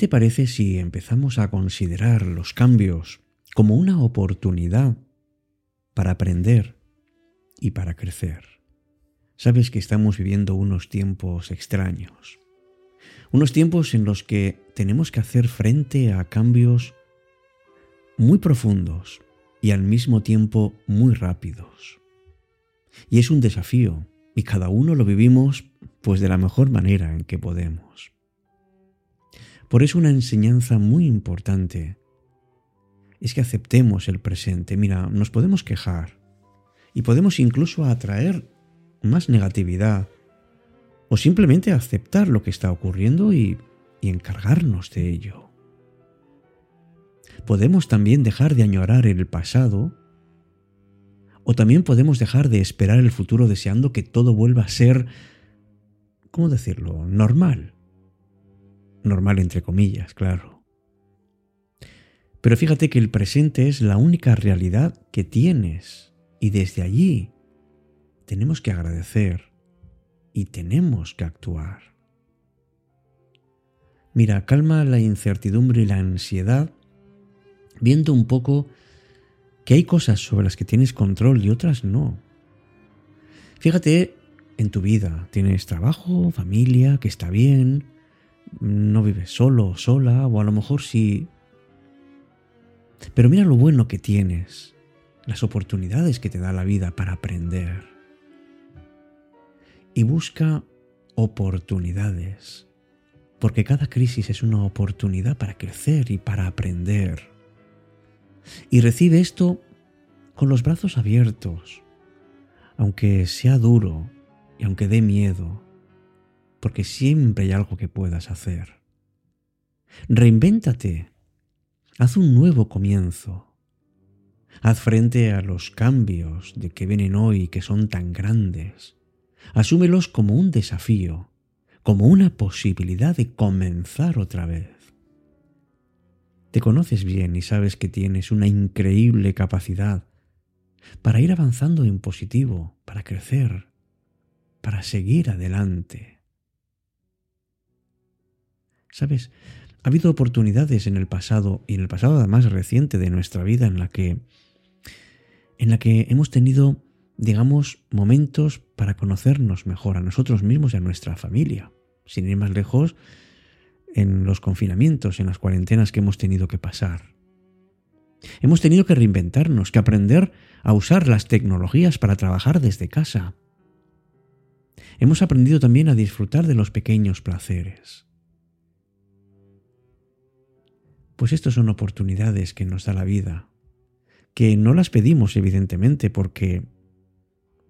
¿qué te parece si empezamos a considerar los cambios como una oportunidad para aprender y para crecer? Sabes que estamos viviendo unos tiempos extraños, unos tiempos en los que tenemos que hacer frente a cambios muy profundos y al mismo tiempo muy rápidos. Y es un desafío, y cada uno lo vivimos pues de la mejor manera en que podemos. Por eso una enseñanza muy importante es que aceptemos el presente. Mira, nos podemos quejar y podemos incluso atraer más negatividad o simplemente aceptar lo que está ocurriendo y, encargarnos de ello. Podemos también dejar de añorar el pasado o también podemos dejar de esperar el futuro deseando que todo vuelva a ser, ¿cómo decirlo?, normal. Normal entre comillas, claro. Pero fíjate que el presente es la única realidad que tienes y desde allí tenemos que agradecer y tenemos que actuar. Mira, calma la incertidumbre y la ansiedad viendo un poco que hay cosas sobre las que tienes control y otras no. Fíjate en tu vida, tienes trabajo, familia, que está bien, no vives solo o sola, o a lo mejor sí. Pero mira lo bueno que tienes, las oportunidades que te da la vida para aprender. Y busca oportunidades, porque cada crisis es una oportunidad para crecer y para aprender y recibe esto con los brazos abiertos, aunque sea duro y aunque dé miedo, porque siempre hay algo que puedas hacer. Reinvéntate, haz un nuevo comienzo. Haz frente a los cambios de que vienen hoy que son tan grandes. Asúmelos como un desafío, como una posibilidad de comenzar otra vez. Te conoces bien y sabes que tienes una increíble capacidad para ir avanzando en positivo, para crecer, para seguir adelante. Sabes, ha habido oportunidades en el pasado y en el pasado más reciente de nuestra vida en la que en la que hemos tenido digamos momentos para conocernos mejor a nosotros mismos y a nuestra familia. Sin ir más lejos, en los confinamientos, en las cuarentenas que hemos tenido que pasar. Hemos tenido que reinventarnos, que aprender a usar las tecnologías para trabajar desde casa. Hemos aprendido también a disfrutar de los pequeños placeres. Pues estas son oportunidades que nos da la vida, que no las pedimos evidentemente porque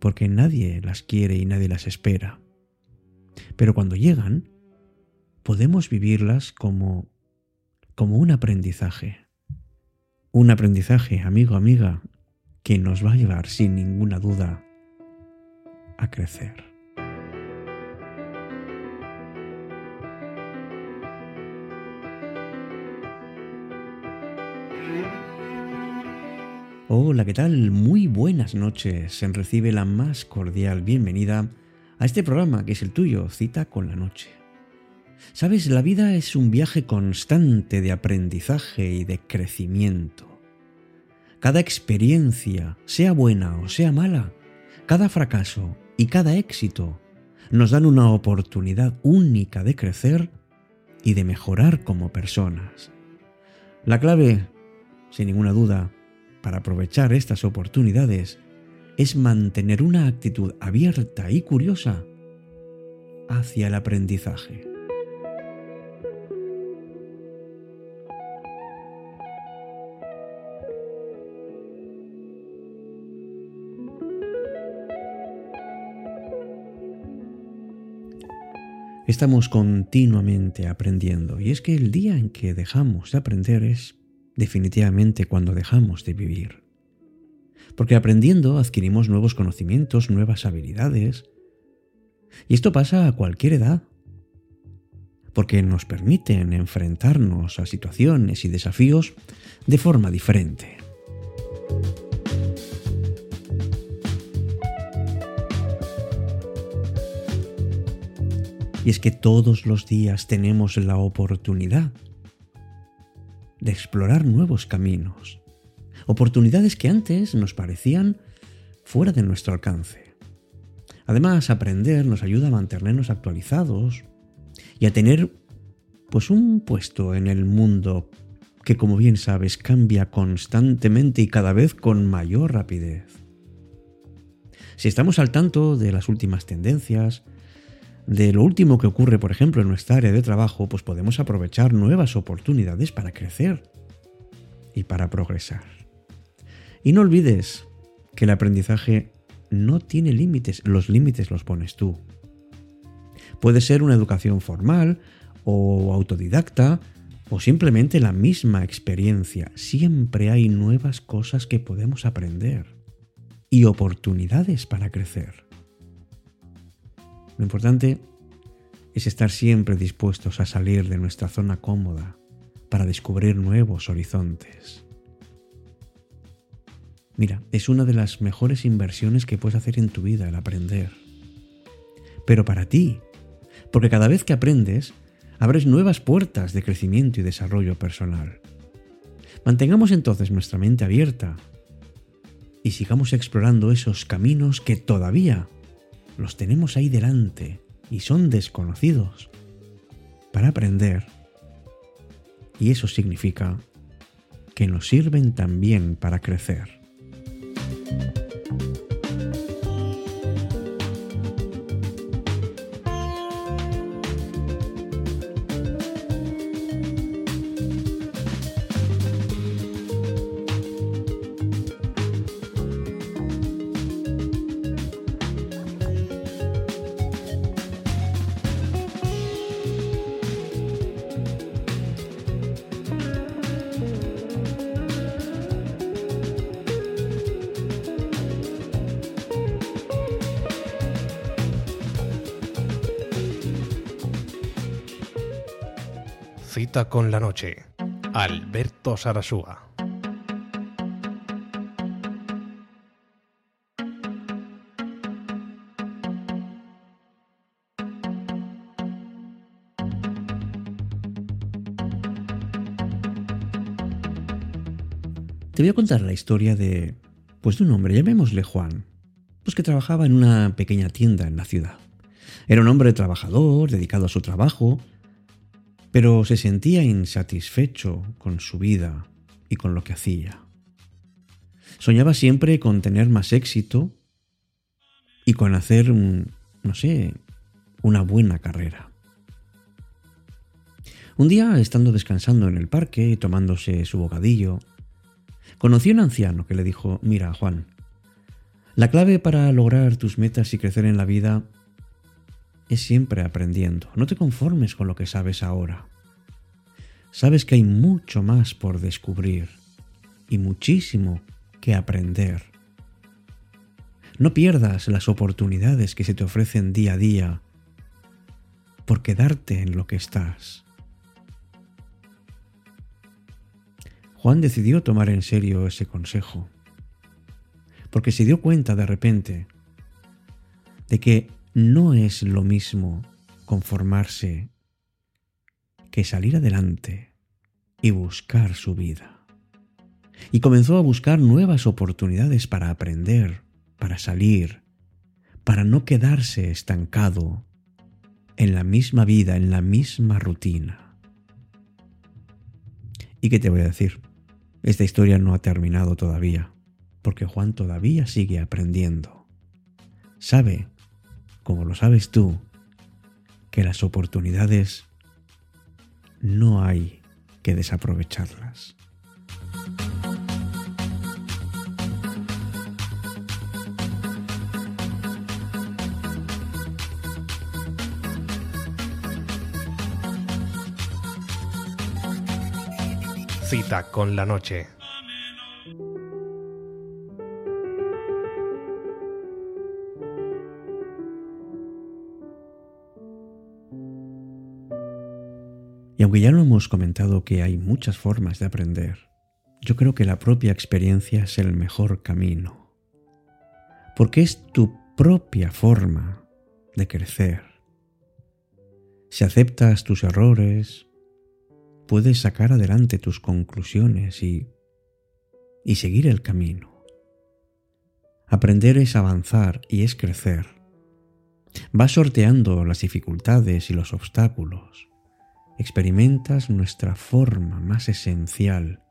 porque nadie las quiere y nadie las espera. Pero cuando llegan, podemos vivirlas como, como un aprendizaje. Un aprendizaje, amigo, amiga, que nos va a llevar sin ninguna duda a crecer. Hola, ¿qué tal? Muy buenas noches. Se recibe la más cordial bienvenida a este programa que es el tuyo, Cita con la Noche. Sabes, la vida es un viaje constante de aprendizaje y de crecimiento. Cada experiencia, sea buena o sea mala, cada fracaso y cada éxito nos dan una oportunidad única de crecer y de mejorar como personas. La clave, sin ninguna duda, para aprovechar estas oportunidades es mantener una actitud abierta y curiosa hacia el aprendizaje. Estamos continuamente aprendiendo y es que el día en que dejamos de aprender es definitivamente cuando dejamos de vivir. Porque aprendiendo adquirimos nuevos conocimientos, nuevas habilidades. Y esto pasa a cualquier edad. Porque nos permiten enfrentarnos a situaciones y desafíos de forma diferente. Y es que todos los días tenemos la oportunidad de explorar nuevos caminos, oportunidades que antes nos parecían fuera de nuestro alcance. Además, aprender nos ayuda a mantenernos actualizados y a tener pues un puesto en el mundo que como bien sabes cambia constantemente y cada vez con mayor rapidez. Si estamos al tanto de las últimas tendencias, de lo último que ocurre, por ejemplo, en nuestra área de trabajo, pues podemos aprovechar nuevas oportunidades para crecer y para progresar. Y no olvides que el aprendizaje no tiene límites, los límites los pones tú. Puede ser una educación formal o autodidacta o simplemente la misma experiencia. Siempre hay nuevas cosas que podemos aprender y oportunidades para crecer. Lo importante es estar siempre dispuestos a salir de nuestra zona cómoda para descubrir nuevos horizontes. Mira, es una de las mejores inversiones que puedes hacer en tu vida el aprender. Pero para ti, porque cada vez que aprendes, abres nuevas puertas de crecimiento y desarrollo personal. Mantengamos entonces nuestra mente abierta y sigamos explorando esos caminos que todavía los tenemos ahí delante y son desconocidos para aprender. Y eso significa que nos sirven también para crecer. Con la noche. Alberto Sarasúa. Te voy a contar la historia de, pues de un hombre, llamémosle Juan, pues que trabajaba en una pequeña tienda en la ciudad. Era un hombre trabajador, dedicado a su trabajo, pero se sentía insatisfecho con su vida y con lo que hacía. Soñaba siempre con tener más éxito y con hacer, no sé, una buena carrera. Un día, estando descansando en el parque y tomándose su bocadillo, conoció a un anciano que le dijo, mira, Juan, la clave para lograr tus metas y crecer en la vida es siempre aprendiendo. No te conformes con lo que sabes ahora. Sabes que hay mucho más por descubrir y muchísimo que aprender. No pierdas las oportunidades que se te ofrecen día a día por quedarte en lo que estás. Juan decidió tomar en serio ese consejo, porque se dio cuenta de repente de que no es lo mismo conformarse que salir adelante y buscar su vida. Y comenzó a buscar nuevas oportunidades para aprender, para salir, para no quedarse estancado en la misma vida, en la misma rutina. ¿Y qué te voy a decir? Esta historia no ha terminado todavía, porque Juan todavía sigue aprendiendo. Sabe como lo sabes tú, que las oportunidades no hay que desaprovecharlas. Cita con la noche. Y aunque ya lo hemos comentado que hay muchas formas de aprender, yo creo que la propia experiencia es el mejor camino. Porque es tu propia forma de crecer, Si aceptas tus errores, puedes sacar adelante tus conclusiones y, y seguir el camino. Aprender es avanzar y es crecer. Vas sorteando las dificultades y los obstáculos. Experimentas nuestra forma más esencial,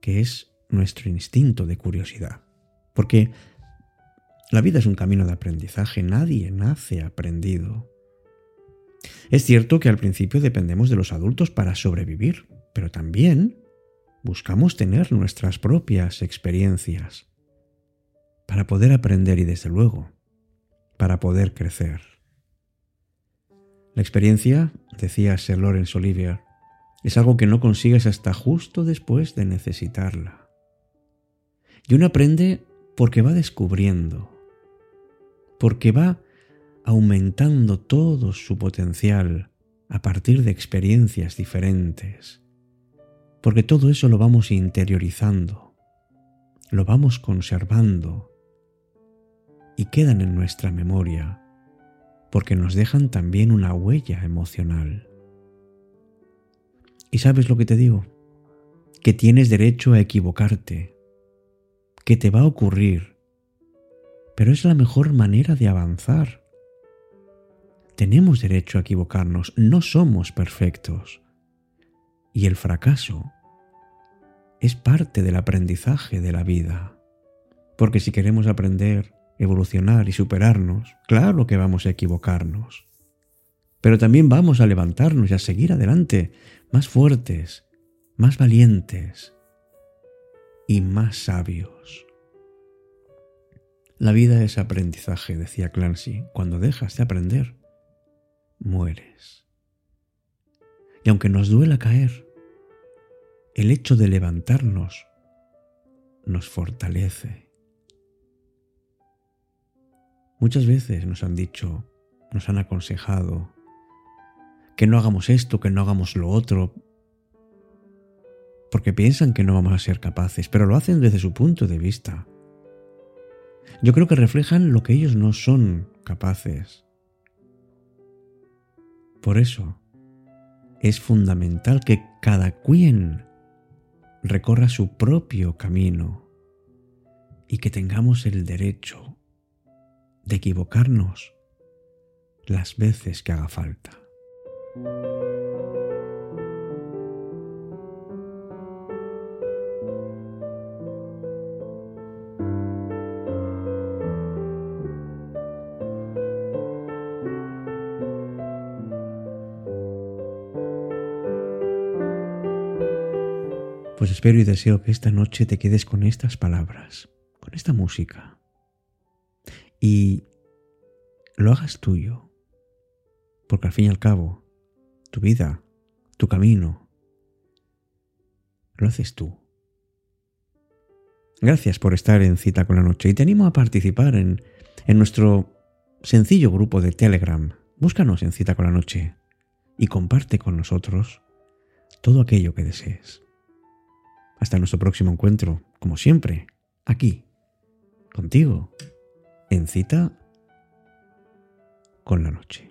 que es nuestro instinto de curiosidad. Porque la vida es un camino de aprendizaje, nadie nace aprendido. Es cierto que al principio dependemos de los adultos para sobrevivir, pero también buscamos tener nuestras propias experiencias para poder aprender y desde luego para poder crecer. La experiencia, decía Sir Lawrence Olivier, es algo que no consigues hasta justo después de necesitarla. Y uno aprende porque va descubriendo, porque va aumentando todo su potencial a partir de experiencias diferentes, porque todo eso lo vamos interiorizando, lo vamos conservando y quedan en nuestra memoria, porque nos dejan también una huella emocional. ¿Y sabes lo que te digo? Que tienes derecho a equivocarte, que te va a ocurrir, pero es la mejor manera de avanzar. Tenemos derecho a equivocarnos, no somos perfectos. Y el fracaso es parte del aprendizaje de la vida. Porque si queremos aprender, evolucionar y superarnos, claro que vamos a equivocarnos. Pero también vamos a levantarnos y a seguir adelante, más fuertes, más valientes y más sabios. La vida es aprendizaje, decía Clancy. Cuando dejas de aprender, mueres. Y aunque nos duela caer, el hecho de levantarnos nos fortalece. Muchas veces nos han dicho, nos han aconsejado, que no hagamos esto, que no hagamos lo otro, porque piensan que no vamos a ser capaces, pero lo hacen desde su punto de vista yo creo que reflejan lo que ellos no son capaces. Por eso es fundamental que cada quien recorra su propio camino y que tengamos el derecho de equivocarnos las veces que haga falta. Pues espero y deseo que esta noche te quedes con estas palabras, con esta música, y lo hagas tuyo, porque al fin y al cabo, tu vida, tu camino, lo haces tú. Gracias por estar en cita con la noche y te animo a participar en, nuestro sencillo grupo de Telegram. Búscanos en cita con la noche y comparte con nosotros todo aquello que desees. Hasta nuestro próximo encuentro, como siempre, aquí, contigo, en cita con la noche.